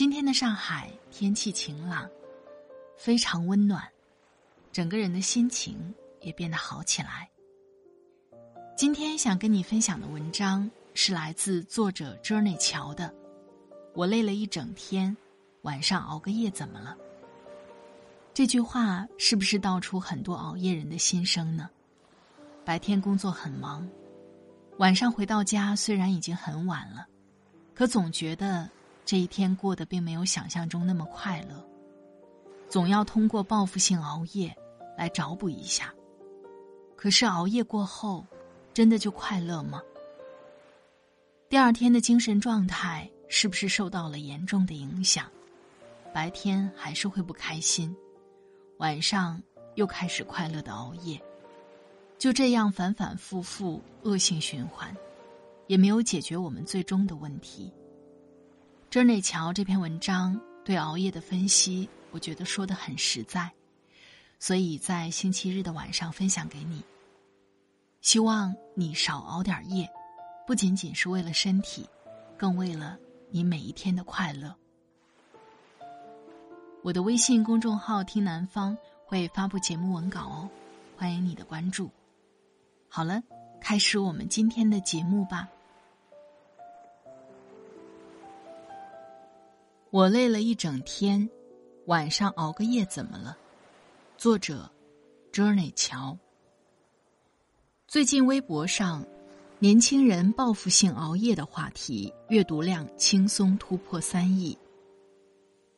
今天的上海天气晴朗，非常温暖，整个人的心情也变得好起来。今天想跟你分享的文章是来自作者 Journey 乔的。我累了一整天，晚上熬个夜怎么了？这句话是不是道出很多熬夜人的心声呢？白天工作很忙，晚上回到家虽然已经很晚了，可总觉得。这一天过得并没有想象中那么快乐，总要通过报复性熬夜来找补一下。可是熬夜过后，真的就快乐吗？第二天的精神状态是不是受到了严重的影响？白天还是会不开心，晚上又开始快乐的熬夜，就这样反反复复，恶性循环，也没有解决我们最终的问题。珍内乔这篇文章对熬夜的分析，我觉得说的很实在，所以在星期日的晚上分享给你。希望你少熬点夜，不仅仅是为了身体，更为了你每一天的快乐。我的微信公众号“听南方”会发布节目文稿哦，欢迎你的关注。好了，开始我们今天的节目吧。我累了一整天，晚上熬个夜怎么了？作者：Journey 乔。最近微博上，年轻人报复性熬夜的话题阅读量轻松突破三亿。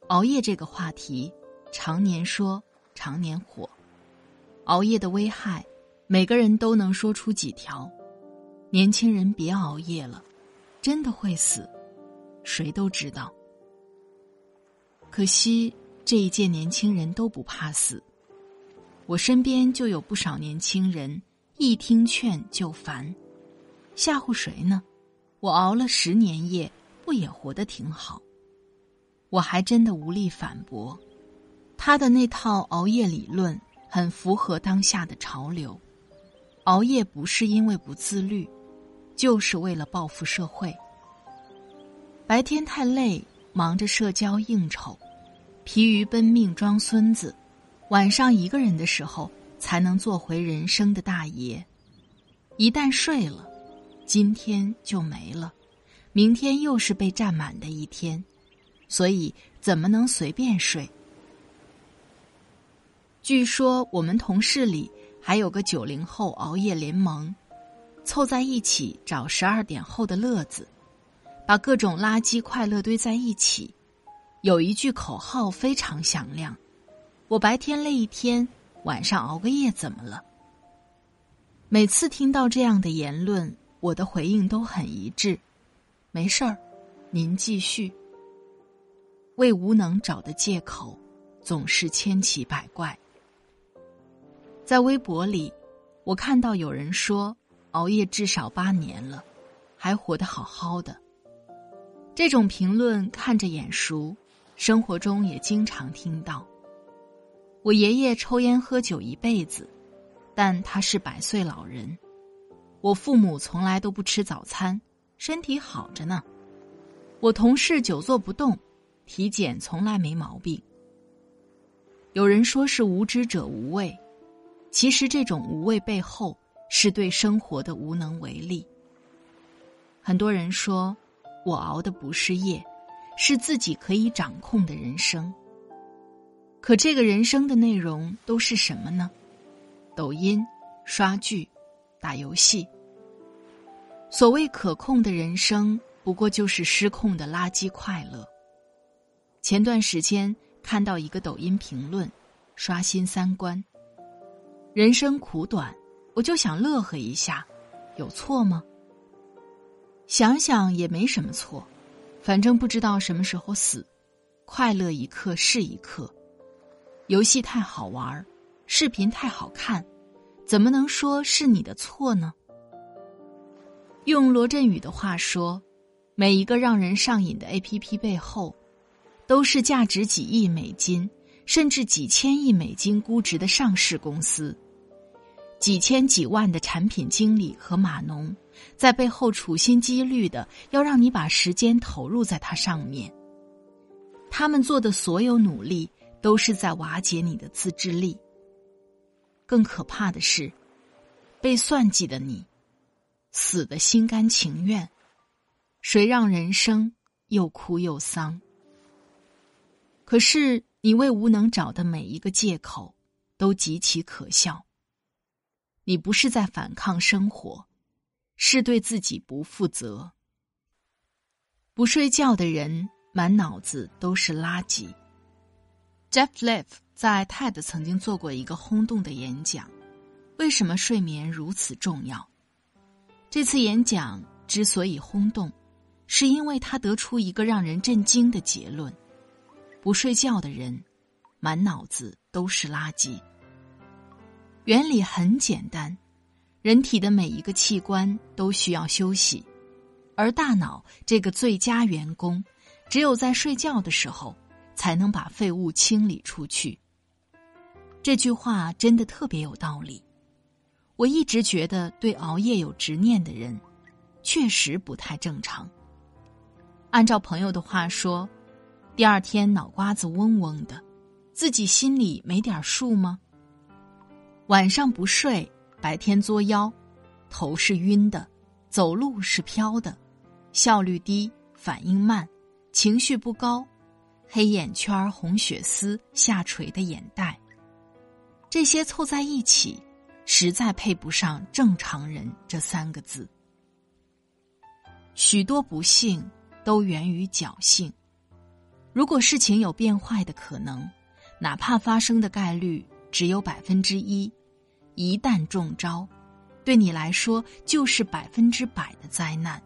熬夜这个话题，常年说，常年火。熬夜的危害，每个人都能说出几条。年轻人别熬夜了，真的会死，谁都知道。可惜这一届年轻人都不怕死，我身边就有不少年轻人一听劝就烦，吓唬谁呢？我熬了十年夜，不也活得挺好？我还真的无力反驳，他的那套熬夜理论很符合当下的潮流。熬夜不是因为不自律，就是为了报复社会。白天太累。忙着社交应酬，疲于奔命装孙子，晚上一个人的时候才能做回人生的大爷。一旦睡了，今天就没了，明天又是被占满的一天，所以怎么能随便睡？据说我们同事里还有个九零后熬夜联盟，凑在一起找十二点后的乐子。把各种垃圾快乐堆在一起，有一句口号非常响亮：“我白天累一天，晚上熬个夜怎么了？”每次听到这样的言论，我的回应都很一致：“没事儿，您继续。”为无能找的借口总是千奇百怪。在微博里，我看到有人说熬夜至少八年了，还活得好好的。这种评论看着眼熟，生活中也经常听到。我爷爷抽烟喝酒一辈子，但他是百岁老人。我父母从来都不吃早餐，身体好着呢。我同事久坐不动，体检从来没毛病。有人说是无知者无畏，其实这种无畏背后是对生活的无能为力。很多人说。我熬的不是夜，是自己可以掌控的人生。可这个人生的内容都是什么呢？抖音、刷剧、打游戏。所谓可控的人生，不过就是失控的垃圾快乐。前段时间看到一个抖音评论，刷新三观。人生苦短，我就想乐呵一下，有错吗？想想也没什么错，反正不知道什么时候死，快乐一刻是一刻。游戏太好玩，视频太好看，怎么能说是你的错呢？用罗振宇的话说，每一个让人上瘾的 APP 背后，都是价值几亿美金甚至几千亿美金估值的上市公司，几千几万的产品经理和码农，在背后处心积虑的要让你把时间投入在它上面。他们做的所有努力。都是在瓦解你的自制力。更可怕的是，被算计的你，死的心甘情愿，谁让人生又哭又丧？可是你为无能找的每一个借口，都极其可笑。你不是在反抗生活，是对自己不负责。不睡觉的人，满脑子都是垃圾。Jeff Leff 在 TED 曾经做过一个轰动的演讲，为什么睡眠如此重要？这次演讲之所以轰动，是因为他得出一个让人震惊的结论：不睡觉的人，满脑子都是垃圾。原理很简单，人体的每一个器官都需要休息，而大脑这个最佳员工，只有在睡觉的时候。才能把废物清理出去。这句话真的特别有道理。我一直觉得，对熬夜有执念的人，确实不太正常。按照朋友的话说，第二天脑瓜子嗡嗡的，自己心里没点数吗？晚上不睡，白天作妖，头是晕的，走路是飘的，效率低，反应慢，情绪不高。黑眼圈、红血丝、下垂的眼袋，这些凑在一起，实在配不上“正常人”这三个字。许多不幸都源于侥幸。如果事情有变坏的可能，哪怕发生的概率只有百分之一，一旦中招，对你来说就是百分之百的灾难。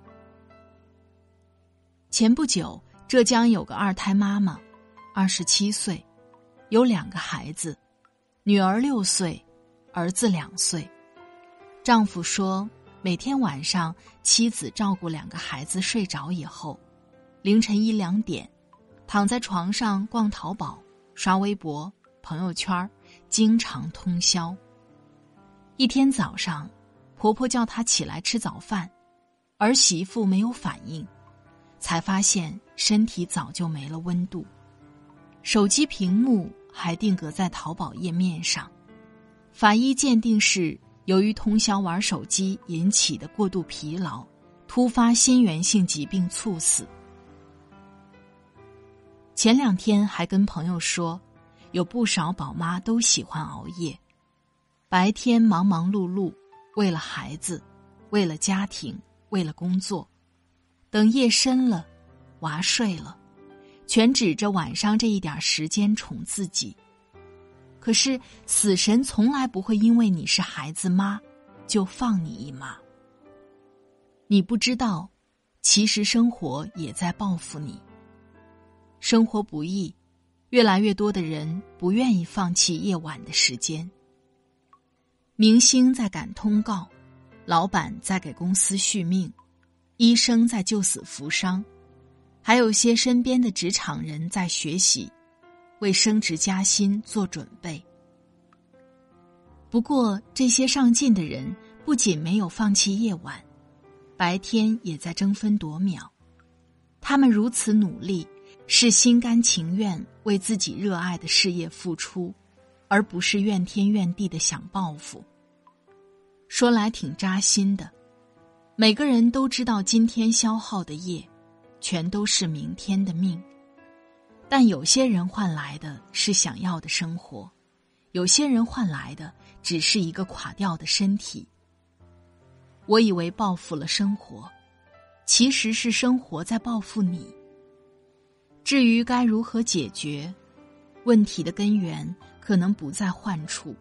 前不久。浙江有个二胎妈妈，二十七岁，有两个孩子，女儿六岁，儿子两岁。丈夫说，每天晚上妻子照顾两个孩子睡着以后，凌晨一两点，躺在床上逛淘宝、刷微博、朋友圈，经常通宵。一天早上，婆婆叫她起来吃早饭，儿媳妇没有反应。才发现身体早就没了温度，手机屏幕还定格在淘宝页面上。法医鉴定是由于通宵玩手机引起的过度疲劳，突发心源性疾病猝死。前两天还跟朋友说，有不少宝妈都喜欢熬夜，白天忙忙碌碌，为了孩子，为了家庭，为了工作。等夜深了，娃睡了，全指着晚上这一点时间宠自己。可是死神从来不会因为你是孩子妈，就放你一马。你不知道，其实生活也在报复你。生活不易，越来越多的人不愿意放弃夜晚的时间。明星在赶通告，老板在给公司续命。医生在救死扶伤，还有些身边的职场人在学习，为升职加薪做准备。不过，这些上进的人不仅没有放弃夜晚，白天也在争分夺秒。他们如此努力，是心甘情愿为自己热爱的事业付出，而不是怨天怨地的想报复。说来挺扎心的。每个人都知道今天消耗的夜，全都是明天的命。但有些人换来的是想要的生活，有些人换来的只是一个垮掉的身体。我以为报复了生活，其实是生活在报复你。至于该如何解决，问题的根源可能不在患处。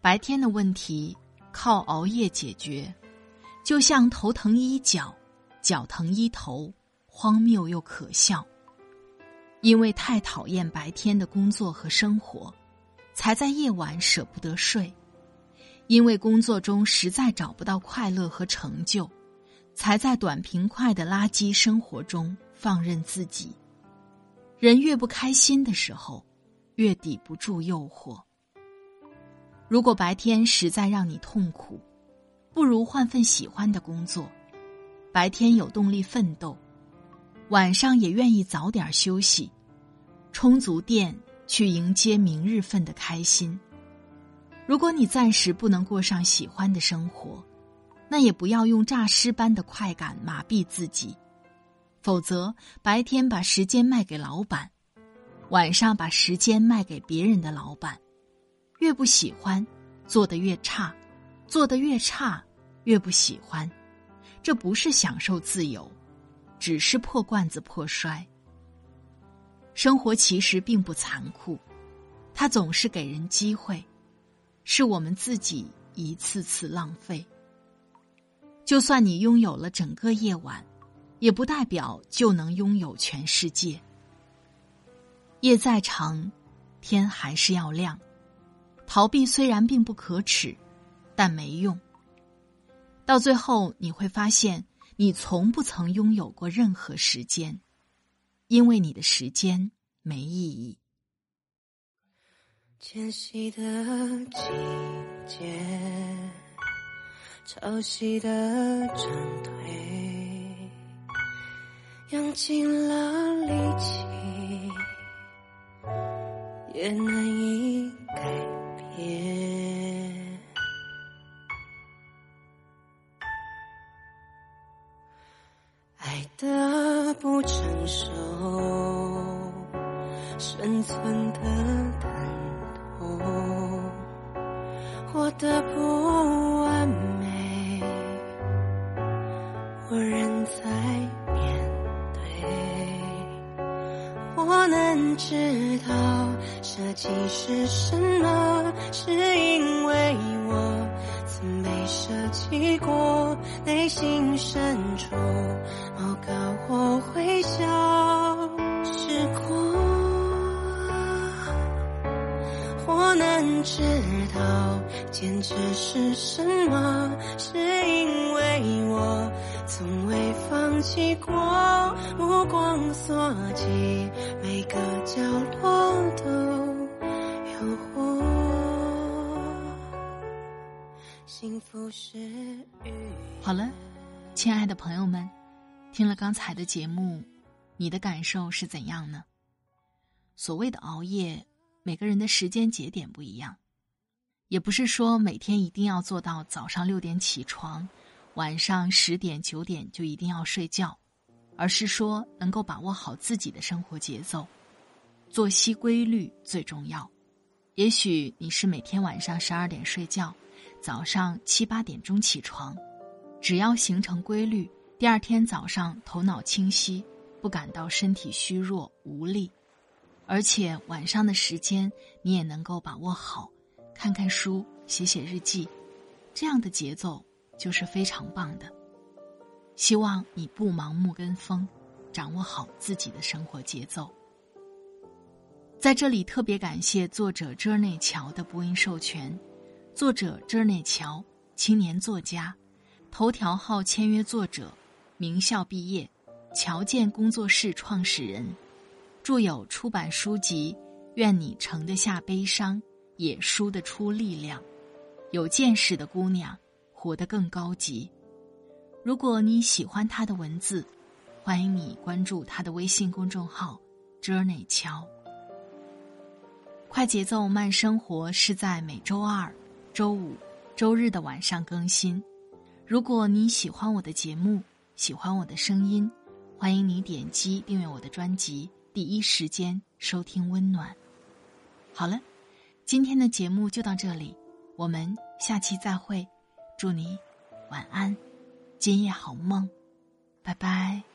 白天的问题靠熬夜解决，就像头疼医脚，脚疼医头，荒谬又可笑。因为太讨厌白天的工作和生活，才在夜晚舍不得睡。因为工作中实在找不到快乐和成就，才在短平快的垃圾生活中放任自己。人越不开心的时候，越抵不住诱惑。如果白天实在让你痛苦，不如换份喜欢的工作，白天有动力奋斗，晚上也愿意早点休息，充足电去迎接明日份的开心。如果你暂时不能过上喜欢的生活，那也不要用诈尸般的快感麻痹自己，否则白天把时间卖给老板，晚上把时间卖给别人的老板，越不喜欢，做得越差，做得越差，越不喜欢，这不是享受自由，只是破罐子破摔。生活其实并不残酷，它总是给人机会。是我们自己一次次浪费。就算你拥有了整个夜晚，也不代表就能拥有全世界。夜再长，天还是要亮。逃避虽然并不可耻，但没用。到最后，你会发现，你从不曾拥有过任何时间，因为你的时间没意义。迁徙的季节，潮汐的涨退，用尽了力气，也难以改变。爱的不成熟，生存的难。活得不知道设计是什么，是因为我曾被设计过。内心深处，某个我会笑时过。我能知道坚持是什么，是因为我从未放弃过。目光所及，每个角落都有我。幸福是雨。好了，亲爱的朋友们，听了刚才的节目，你的感受是怎样呢？所谓的熬夜。每个人的时间节点不一样，也不是说每天一定要做到早上六点起床，晚上十点九点就一定要睡觉，而是说能够把握好自己的生活节奏，作息规律最重要。也许你是每天晚上十二点睡觉，早上七八点钟起床，只要形成规律，第二天早上头脑清晰，不感到身体虚弱无力。而且晚上的时间你也能够把握好，看看书、写写日记，这样的节奏就是非常棒的。希望你不盲目跟风，掌握好自己的生活节奏。在这里特别感谢作者 Journey 乔的播音授权。作者 Journey 乔，青年作家，头条号签约作者，名校毕业，乔建工作室创始人。著有出版书籍《愿你盛得下悲伤，也输得出力量》，有见识的姑娘活得更高级。如果你喜欢他的文字，欢迎你关注他的微信公众号 “Journey 乔”。快节奏慢生活是在每周二、周五、周日的晚上更新。如果你喜欢我的节目，喜欢我的声音，欢迎你点击订阅我的专辑，第一时间收听温暖。好了，今天的节目就到这里，我们下期再会。祝你晚安今夜好梦拜拜。